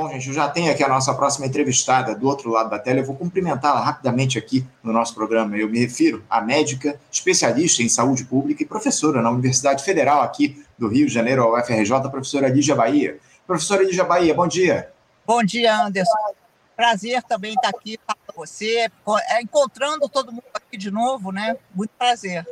Bom, gente, eu já tenho aqui a nossa próxima entrevistada do outro lado da tela. Eu vou cumprimentá-la rapidamente aqui no nosso programa. Eu me refiro à médica, especialista em saúde pública e professora na Universidade Federal aqui do Rio de Janeiro, a UFRJ, a professora Lígia Bahia. Professora Lígia Bahia, bom dia. Bom dia, Anderson. Prazer também estar aqui com você, é, encontrando todo mundo aqui de novo, né? Muito prazer.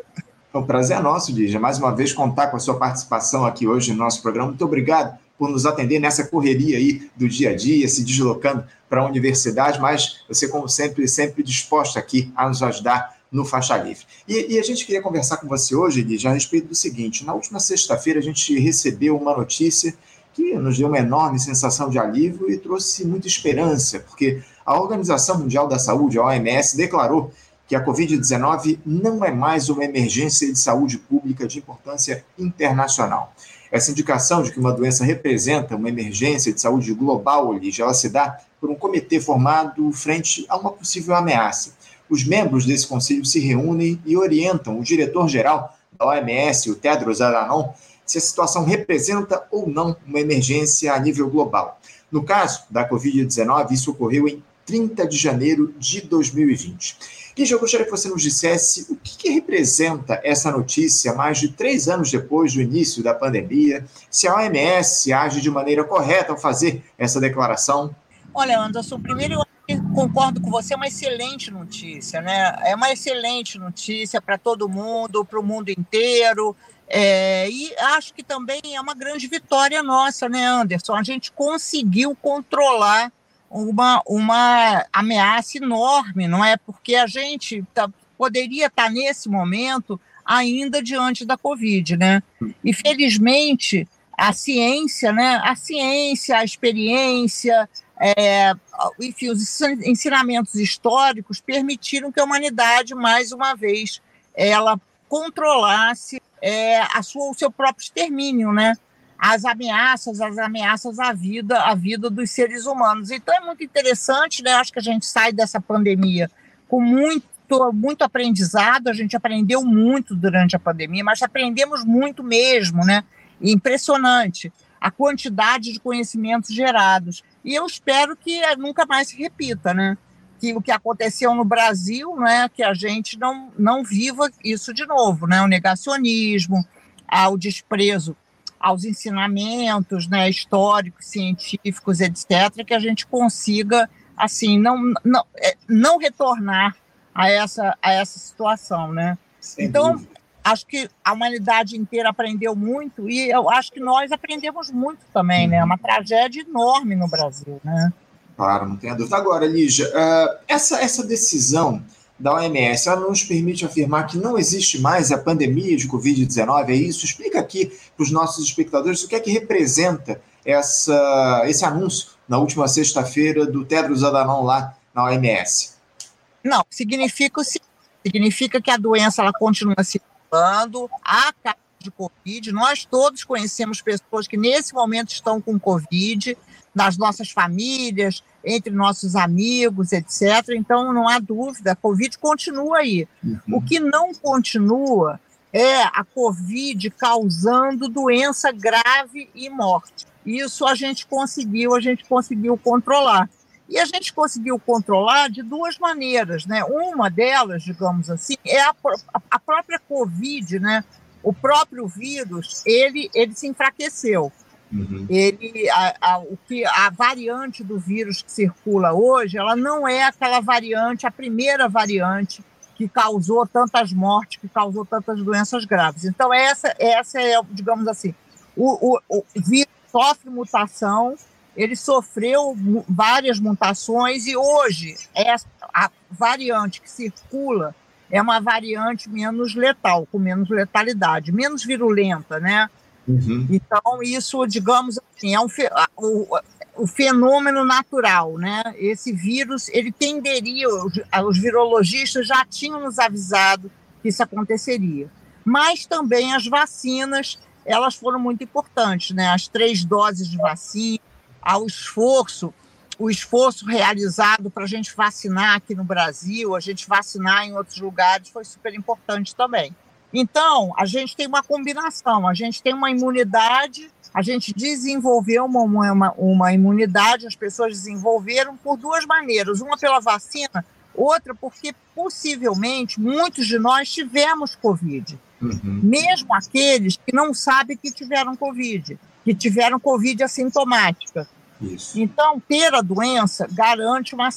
O prazer é nosso, Lígia, mais uma vez contar com a sua participação aqui hoje no nosso programa. Muito obrigado por nos atender nessa correria aí do dia a dia, se deslocando para a universidade, mas você, como sempre, sempre disposta aqui a nos ajudar no Faixa Livre. E, e a gente queria conversar com você hoje, Lígia, a respeito do seguinte: na última sexta-feira a gente recebeu uma notícia que nos deu uma enorme sensação de alívio e trouxe muita esperança, porque a Organização Mundial da Saúde, a OMS, declarou que a Covid-19 não é mais uma emergência de saúde pública de importância internacional. Essa indicação de que uma doença representa uma emergência de saúde global, Lígia, ela se dá por um comitê formado frente a uma possível ameaça. Os membros desse conselho se reúnem e orientam o diretor-geral da OMS, o Tedros Adhanom, se a situação representa ou não uma emergência a nível global. No caso da Covid-19, isso ocorreu em 30 de janeiro de 2020. Lígia, eu gostaria que você nos dissesse o que, que, representa essa notícia mais de três anos depois do início da pandemia, se a OMS age de maneira correta ao fazer essa declaração. Olha, Anderson, primeiro eu concordo com você, é uma excelente notícia, né? É uma excelente notícia para todo mundo, para o mundo inteiro. É, e acho que também é uma grande vitória nossa, né, Anderson? A gente conseguiu controlar uma, uma ameaça enorme, não é? Porque a gente tá, poderia estar tá nesse momento ainda diante da Covid, né? E felizmente a ciência, né? A ciência, a experiência, é, enfim, os ensinamentos históricos permitiram que a humanidade mais uma vez ela controlasse é, a sua, o seu próprio extermínio, né? As ameaças, as ameaças à vida, à vida dos seres humanos. Então é muito interessante, né? Acho que a gente sai dessa pandemia com muito muito aprendizado, a gente aprendeu muito durante a pandemia, mas aprendemos muito mesmo, né? Impressionante a quantidade de conhecimentos gerados. E eu espero que nunca mais se repita, né? Que o que aconteceu no Brasil, né, que a gente não, não viva isso de novo, né? O negacionismo, o desprezo aos ensinamentos né, históricos, científicos, etc., que a gente consiga assim não, não, é, não retornar a essa, a essa situação. Né? então, dúvida. acho que a humanidade inteira aprendeu muito e eu acho que nós aprendemos muito também. Uhum. Né? É uma tragédia enorme no Brasil. Né? Claro, não tenha dúvida. Agora, Lígia, uh, essa, essa decisão da OMS, ela nos permite afirmar que não existe mais a pandemia de Covid-19, é isso? Explica aqui para os nossos espectadores o que é que representa essa, esse anúncio na última sexta-feira do Tedros Adhanom lá na OMS. Não, significa, significa que a doença ela continua circulando, há casos de Covid, nós todos conhecemos pessoas que nesse momento estão com Covid, nas nossas famílias, entre nossos amigos, etc. Então, não há dúvida, a Covid continua aí. Uhum. O que não continua é a Covid causando doença grave e morte. Isso a gente conseguiu, a gente conseguiu controlar. E a gente conseguiu controlar de duas maneiras, né? Uma delas, digamos assim, é a, a própria Covid, né? O próprio vírus, ele, ele se enfraqueceu. Uhum. Ele, a, a, o que, a variante do vírus que circula hoje, ela não é aquela variante, a primeira variante que causou tantas mortes, que causou tantas doenças graves. Então, essa, essa é, digamos assim, o, o, o vírus sofre mutação, ele sofreu várias mutações e hoje essa, a variante que circula é uma variante menos letal, com menos letalidade, menos virulenta, né? Uhum. Então, isso, digamos assim, é um, o, o fenômeno natural, né? Esse vírus, ele tenderia, os, os virologistas já tinham nos avisado que isso aconteceria. Mas também as vacinas, elas foram muito importantes, né? As três doses de vacina, ao esforço, o esforço realizado para a gente vacinar aqui no Brasil, a gente vacinar em outros lugares, foi super importante também. Então, a gente tem uma combinação, a gente tem uma imunidade, a gente desenvolveu uma, uma, uma imunidade, as pessoas desenvolveram por duas maneiras, uma pela vacina, outra porque possivelmente muitos de nós tivemos Covid. Uhum. Mesmo aqueles que não sabem que tiveram Covid, que tiveram Covid assintomática. Isso. Então, ter a doença garante, uma,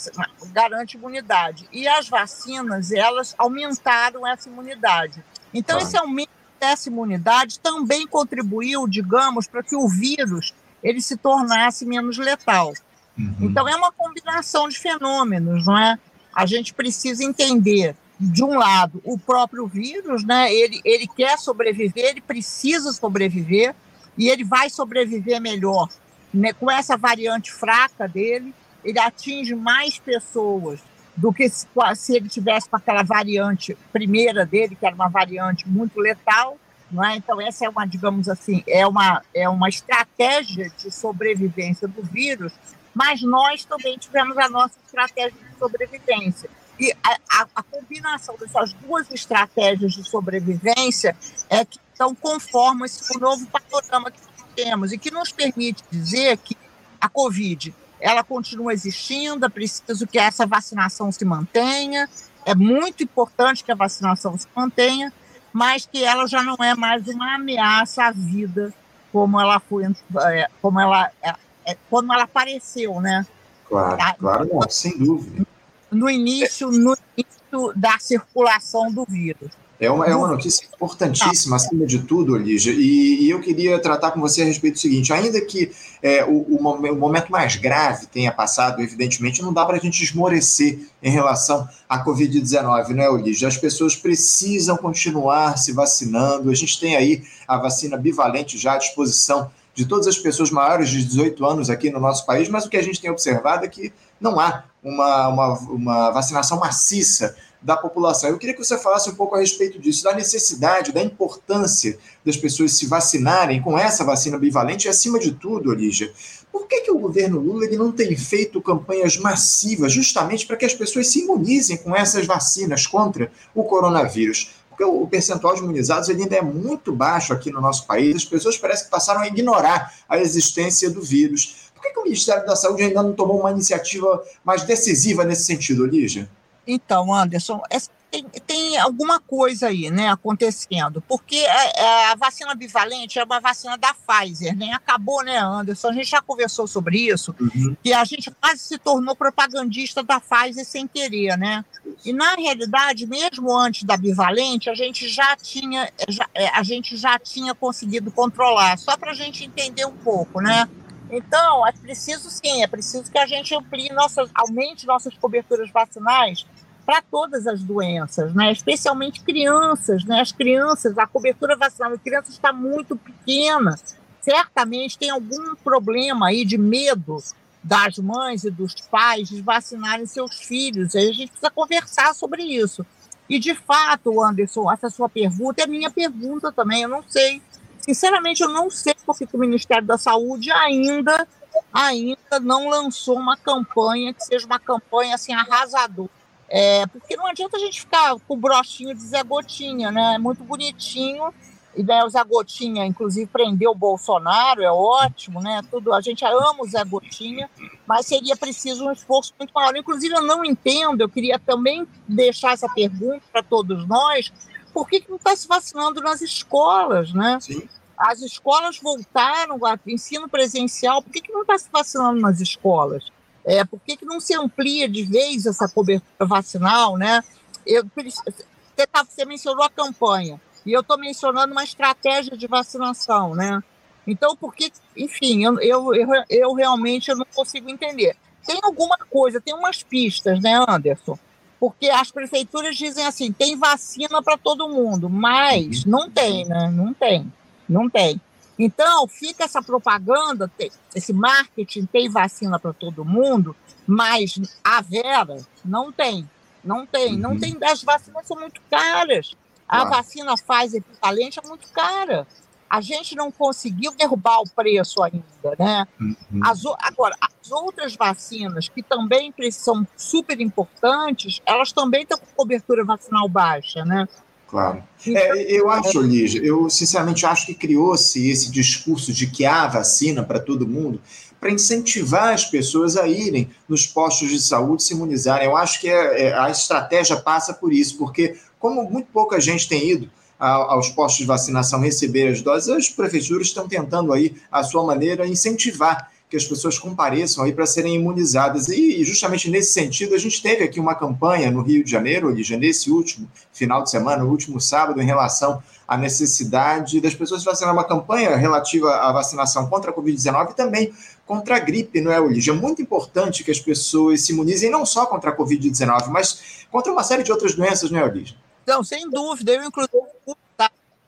garante imunidade. E as vacinas, elas aumentaram essa imunidade. Então, esse aumento dessa imunidade também contribuiu, digamos, para que o vírus ele se tornasse menos letal. Uhum. Então, é uma combinação de fenômenos, não é? A gente precisa entender, de um lado, o próprio vírus, né? Ele, ele quer sobreviver, ele precisa sobreviver, e ele vai sobreviver melhor né? com essa variante fraca dele. Ele atinge mais pessoas do que se, se ele tivesse com aquela variante primeira dele, que era uma variante muito letal. Não é? Então, essa é uma, digamos assim, é uma, é uma estratégia de sobrevivência do vírus, mas nós também tivemos a nossa estratégia de sobrevivência. E a, a, a combinação dessas duas estratégias de sobrevivência é que então conformam esse novo panorama que temos e que nos permite dizer que a Covid ela continua existindo, é preciso que essa vacinação se mantenha, é muito importante que a vacinação se mantenha, mas que ela já não é mais uma ameaça à vida como ela foi, é, como ela, é, é, como ela apareceu, né? Claro, claro, não, sem dúvida. No início, no início da circulação do vírus. É uma, é uma notícia importantíssima, acima de tudo, Olígia, e, e, eu queria tratar com você a respeito do seguinte: ainda que é, o, o, momento mais grave tenha passado, evidentemente, não dá para a gente esmorecer em relação à Covid-19, né, Olígia? As pessoas precisam continuar se vacinando, a gente tem aí a vacina bivalente já à disposição de todas as pessoas maiores de 18 anos aqui no nosso país, mas o que a gente tem observado é que não há uma, uma, uma vacinação maciça da população. Eu queria que você falasse um pouco a respeito disso, da necessidade, da importância das pessoas se vacinarem com essa vacina bivalente e, acima de tudo, Olígia, por que, que o governo Lula ele não tem feito campanhas massivas justamente para que as pessoas se imunizem com essas vacinas contra o coronavírus? Porque o percentual de imunizados ainda é muito baixo aqui no nosso país, as pessoas parecem que passaram a ignorar a existência do vírus. Por que, que o Ministério da Saúde ainda não tomou uma iniciativa mais decisiva nesse sentido, Olígia? Então, Anderson, é, tem, tem, alguma coisa aí, né, acontecendo, porque a, é, é, a, vacina bivalente é uma vacina da Pfizer, né? Acabou, né, Anderson? A gente já conversou sobre isso, uhum. que a gente quase se tornou propagandista da Pfizer sem querer, né? E na realidade, mesmo antes da bivalente, a gente já tinha, já, a gente já tinha conseguido controlar. Só para a gente entender um pouco, né? Então, é preciso sim, é preciso que a gente amplie nossas, aumente nossas coberturas vacinais para todas as doenças, né? especialmente crianças. Né? As crianças, a cobertura vacinal de crianças está muito pequena. Certamente tem algum problema aí de medo das mães e dos pais de vacinarem seus filhos. Aí a gente precisa conversar sobre isso. E, de fato, Anderson, essa sua pergunta é minha pergunta também. Eu não sei Sinceramente, eu não sei por que o Ministério da Saúde ainda, ainda não lançou uma campanha que seja uma campanha assim arrasadora. É, porque não adianta a gente ficar com o brochinho de Zé Gotinha, né? É muito bonitinho. E né, o Zé Gotinha, inclusive, prendeu o Bolsonaro, é ótimo, né? Tudo, a gente ama o Zé Gotinha, mas seria preciso um esforço muito maior. Inclusive, eu não entendo, eu queria também deixar essa pergunta para todos nós, por que, que não está se vacinando nas escolas, né? Sim. As escolas voltaram ao ensino presencial, por que, que não está se vacinando nas escolas? É, por que, que não se amplia de vez essa cobertura vacinal, né? Eu, você, tá, você mencionou a campanha, e eu estou mencionando uma estratégia de vacinação, né? Então, por que, enfim, eu, eu, eu, eu realmente eu não consigo entender. Tem alguma coisa, tem umas pistas, né, Anderson? Porque as prefeituras dizem assim, tem vacina para todo mundo, mas uhum. não tem, né? Não tem, não tem. Então, fica essa propaganda, esse marketing, tem vacina para todo mundo, mas a Vera não tem, não tem, não uhum. tem, as vacinas são muito caras. A vacina Pfizer equivalente é muito cara a gente não conseguiu derrubar o preço ainda, né? Uhum. As, agora, as outras vacinas, que também são super importantes, elas também estão com cobertura vacinal baixa, né? Claro. É, eu acho, Lígia, eu sinceramente acho que criou-se esse discurso de que há vacina para todo mundo para incentivar as pessoas a irem nos postos de saúde se imunizarem. Eu acho que é, é, a estratégia passa por isso, porque como muito pouca gente tem ido aos postos de vacinação receber as doses, as prefeituras estão tentando aí, a sua maneira, incentivar que as pessoas compareçam aí para serem imunizadas. E justamente nesse sentido, a gente teve aqui uma campanha no Rio de Janeiro, Lígia, nesse último final de semana, último sábado, em relação à necessidade das pessoas vacinar uma campanha relativa à vacinação contra a Covid-19 e também contra a gripe, não é, Lígia? É muito importante que as pessoas se imunizem não só contra a Covid-19, mas contra uma série de outras doenças, não é, Lígia? Não, sem dúvida. Eu, inclusive,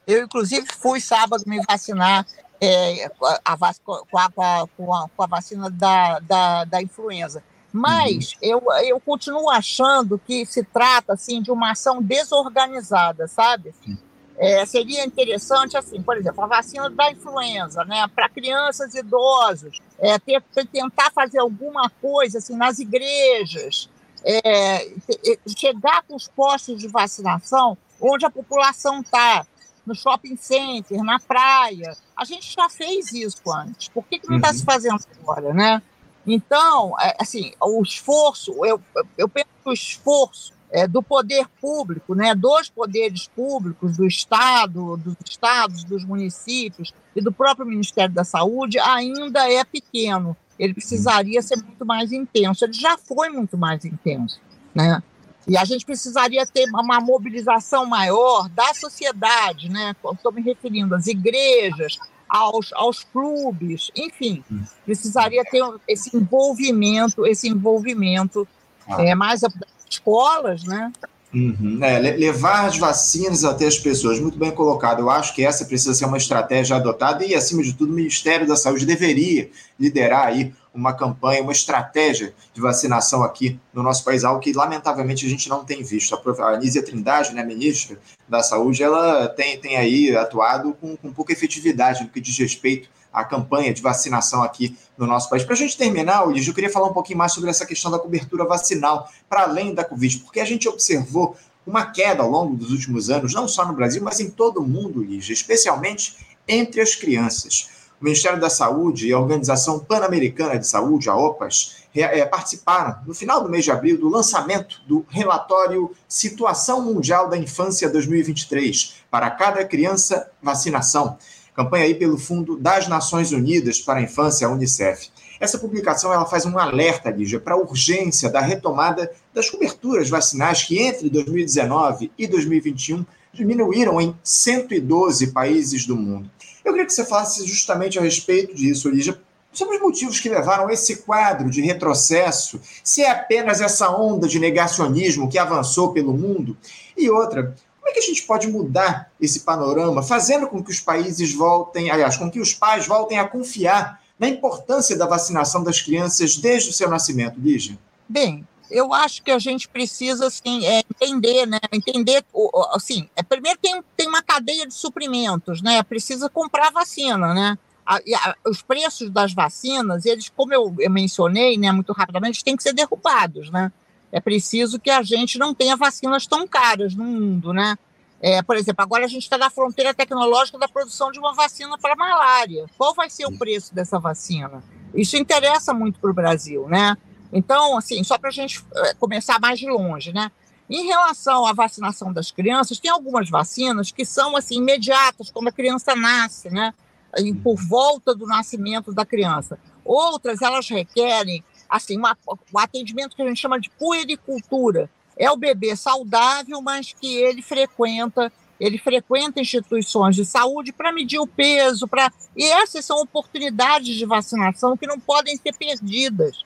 eu, inclusive, fui sábado me vacinar é, a, com, a, com, a, com, a, vacina da, da, da influenza. Mas uhum. eu, eu continuo achando que se trata assim, de uma ação desorganizada, sabe? É, seria interessante, assim, por exemplo, a vacina da influenza, né, para crianças e idosos, é, ter, tentar fazer alguma coisa assim, nas igrejas, é, chegar com os postos de vacinação onde a população está, no shopping center, na praia. A gente já fez isso antes. Por que, que não está uhum. se fazendo agora, né? Então, é, assim, o esforço, eu, eu penso que o esforço é, do poder público, né, dos poderes públicos, do Estado, dos estados, dos municípios e do próprio Ministério da Saúde ainda é pequeno. Ele precisaria ser muito mais intenso. Ele já foi muito mais intenso, né? E a gente precisaria ter uma mobilização maior da sociedade, né? Estou me referindo às igrejas, aos, aos clubes, enfim, precisaria ter esse envolvimento, esse envolvimento ah. é, mais escolas, né? Uhum. É, levar as vacinas até as pessoas, muito bem colocado. Eu acho que essa precisa ser uma estratégia adotada e, acima de tudo, o Ministério da Saúde deveria liderar aí uma campanha, uma estratégia de vacinação aqui no nosso país, algo que, lamentavelmente, a gente não tem visto. A Anísia Trindade, né, ministra da Saúde, ela tem, tem aí atuado com, com pouca efetividade no que diz respeito à campanha de vacinação aqui no nosso país. Para a gente terminar, Ulis, eu queria falar um pouquinho mais sobre essa questão da cobertura vacinal, para além da Covid, porque a gente observou uma queda ao longo dos últimos anos, não só no Brasil, mas em todo o mundo, Lígia, especialmente entre as crianças. O Ministério da Saúde e a Organização Pan-Americana de Saúde, a OPAS, é, participaram, no final do mês de abril, do lançamento do relatório Situação Mundial da Infância 2023, para cada criança, vacinação campanha aí pelo Fundo das Nações Unidas para a Infância, a Unicef. Essa publicação ela faz um alerta, Lígia, para a urgência da retomada das coberturas vacinais que entre 2019 e 2021 diminuíram em 112 países do mundo. Eu queria que você falasse justamente a respeito disso, Lígia, sobre os motivos que levaram esse quadro de retrocesso, se é apenas essa onda de negacionismo que avançou pelo mundo, e outra, como é que a gente pode mudar esse panorama, fazendo com que os países voltem, aliás, com que os pais voltem a confiar na importância da vacinação das crianças desde o seu nascimento, Lígia? Bem, eu acho que a gente precisa assim, é, entender, né? Entender, assim, é, primeiro tem, tem uma cadeia de suprimentos, né? Precisa comprar vacina, né? A, a, os preços das vacinas, eles, como eu, eu mencionei, né, muito rapidamente, têm que ser derrubados, né? É preciso que a gente não tenha vacinas tão caras no mundo, né? É, por exemplo, agora a gente está na fronteira tecnológica da produção de uma vacina para malária. Qual vai ser o preço dessa vacina? Isso interessa muito para o Brasil, né? Então, assim, só para a gente é, começar mais de longe, né? Em relação à vacinação das crianças, tem algumas vacinas que são assim imediatas, quando a criança nasce, né? E por volta do nascimento da criança. Outras, elas requerem assim, uma, um atendimento que a gente chama de puericultura. É o bebê saudável, mas que ele frequenta ele frequenta instituições de saúde para medir o peso, para e essas são oportunidades de vacinação que não podem ser perdidas.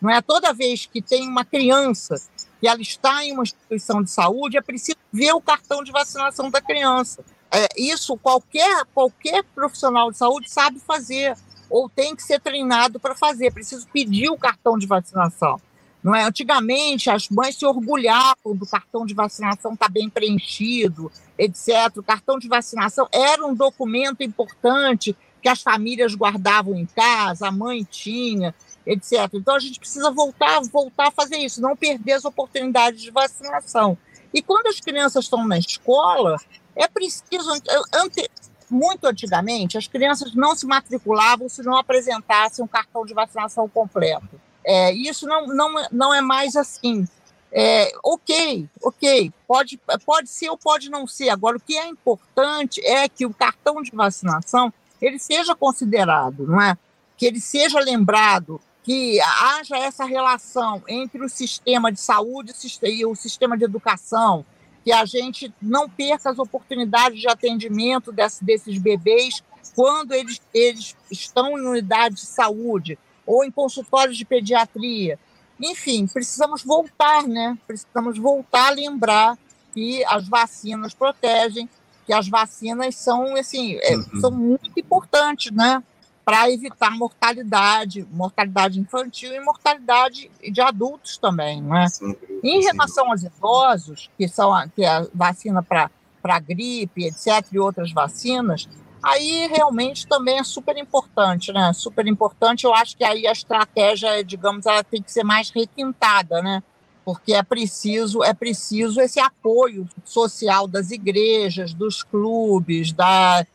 Não é toda vez que tem uma criança e ela está em uma instituição de saúde, é preciso ver o cartão de vacinação da criança. É, isso qualquer qualquer profissional de saúde sabe fazer ou tem que ser treinado para fazer, preciso pedir o cartão de vacinação. Não é? Antigamente, as mães se orgulhavam do cartão de vacinação estar tá bem preenchido, etc. O cartão de vacinação era um documento importante que as famílias guardavam em casa, a mãe tinha, etc. Então, a gente precisa voltar, voltar a fazer isso, não perder as oportunidades de vacinação. E quando as crianças estão na escola, é preciso. Ante, muito antigamente, as crianças não se matriculavam se não apresentassem um cartão de vacinação completo. É, isso não, não, não é mais assim. É, ok, ok, pode, pode ser ou pode não ser. Agora, o que é importante é que o cartão de vacinação ele seja considerado, não é? Que ele seja lembrado, que haja essa relação entre o sistema de saúde e o sistema de educação, que a gente não perca as oportunidades de atendimento desse, desses bebês quando eles, eles estão em unidade de saúde ou em consultórios de pediatria. Enfim, precisamos voltar, né? Precisamos voltar a lembrar que as vacinas protegem, que as vacinas são, assim, é, uhum. são muito importantes, né? Para evitar mortalidade, mortalidade infantil e mortalidade de adultos também, não é? Sim, em relação aos idosos, que são a, que é a vacina para gripe, etc., e outras vacinas, aí realmente também é super importante, né? Super importante. Eu acho que aí a estratégia, digamos, ela tem que ser mais requintada, né? Porque é preciso, é preciso esse apoio social das igrejas, dos clubes, da,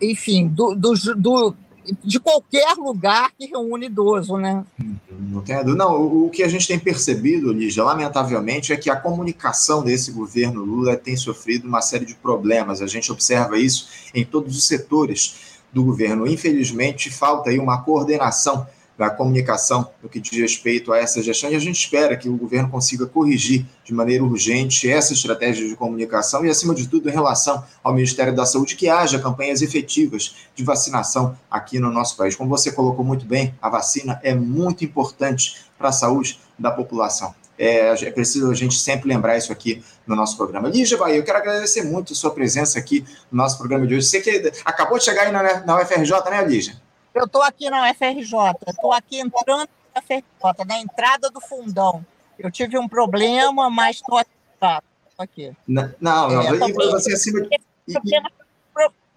enfim, do, do, do, de qualquer lugar que reúne idoso, né? Não dúvida. Não, o que a gente tem percebido, Lígia, lamentavelmente, é que a comunicação desse governo Lula tem sofrido uma série de problemas. A gente observa isso em todos os setores do governo. Infelizmente, falta aí uma coordenação da comunicação no que diz respeito a essa gestão, e a gente espera que o governo consiga corrigir de maneira urgente essa estratégia de comunicação e, acima de tudo, em relação ao Ministério da Saúde, que haja campanhas efetivas de vacinação aqui no nosso país. Como você colocou muito bem, a vacina é muito importante para a saúde da população. É, é, preciso a gente sempre lembrar isso aqui no nosso programa. Lígia Bahia, eu quero agradecer muito a sua presença aqui no nosso programa de hoje. Você que acabou de chegar aí na, na UFRJ, né, Lígia? Eu estou aqui na UFRJ, estou aqui entrando na UFRJ, na entrada do fundão. Eu tive um problema, mas estou aqui. Tá, aqui. Não, não, é, e você acima de... Problemas,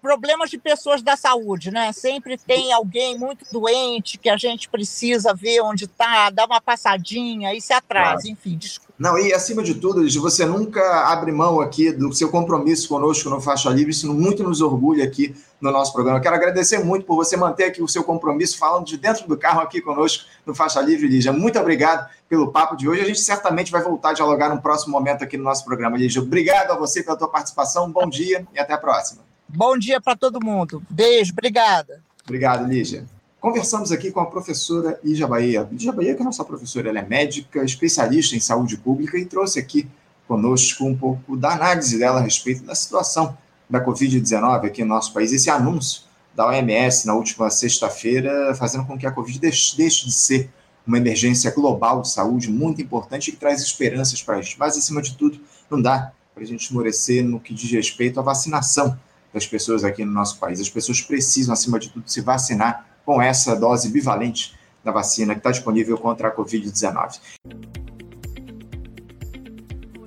problemas de pessoas da saúde, né? Sempre tem alguém muito doente que a gente precisa ver onde está, dar uma passadinha e se atrasa, claro. enfim, desculpa. Não, e acima de tudo, você nunca abre mão aqui do seu compromisso conosco no Faixa Livre, isso muito nos orgulha aqui no nosso programa. Eu quero agradecer muito por você manter aqui o seu compromisso falando de dentro do carro aqui conosco no Faixa Livre, Lígia. Muito obrigado pelo papo de hoje. A gente certamente vai voltar a dialogar num próximo momento aqui no nosso programa, Lígia. Obrigado a você pela tua participação, bom dia e até a próxima. Bom dia para todo mundo. Beijo, obrigada. Obrigado, Lígia. Conversamos aqui com a professora Lígia Bahia. Lígia Bahia, que é nossa professora, ela é médica, especialista em saúde pública e trouxe aqui conosco um pouco da análise dela a respeito da situação da Covid-19 aqui no nosso país. Esse anúncio da OMS na última sexta-feira, fazendo com que a Covid deixe, deixe de ser uma emergência global de saúde muito importante e que traz esperanças para a gente. Mas, acima de tudo, não dá para a gente esmorecer no que diz respeito à vacinação das pessoas aqui no nosso país. As pessoas precisam, acima de tudo, se vacinar com essa dose bivalente da vacina que está disponível contra a Covid-19.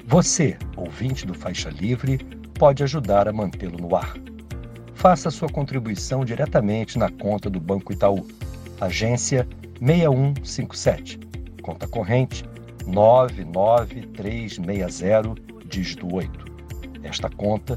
Você, ouvinte do Faixa Livre, pode ajudar a mantê-lo no ar. Faça sua contribuição diretamente na conta do Banco Itaú, agência 6157, conta corrente 99360, dígito 8. Esta conta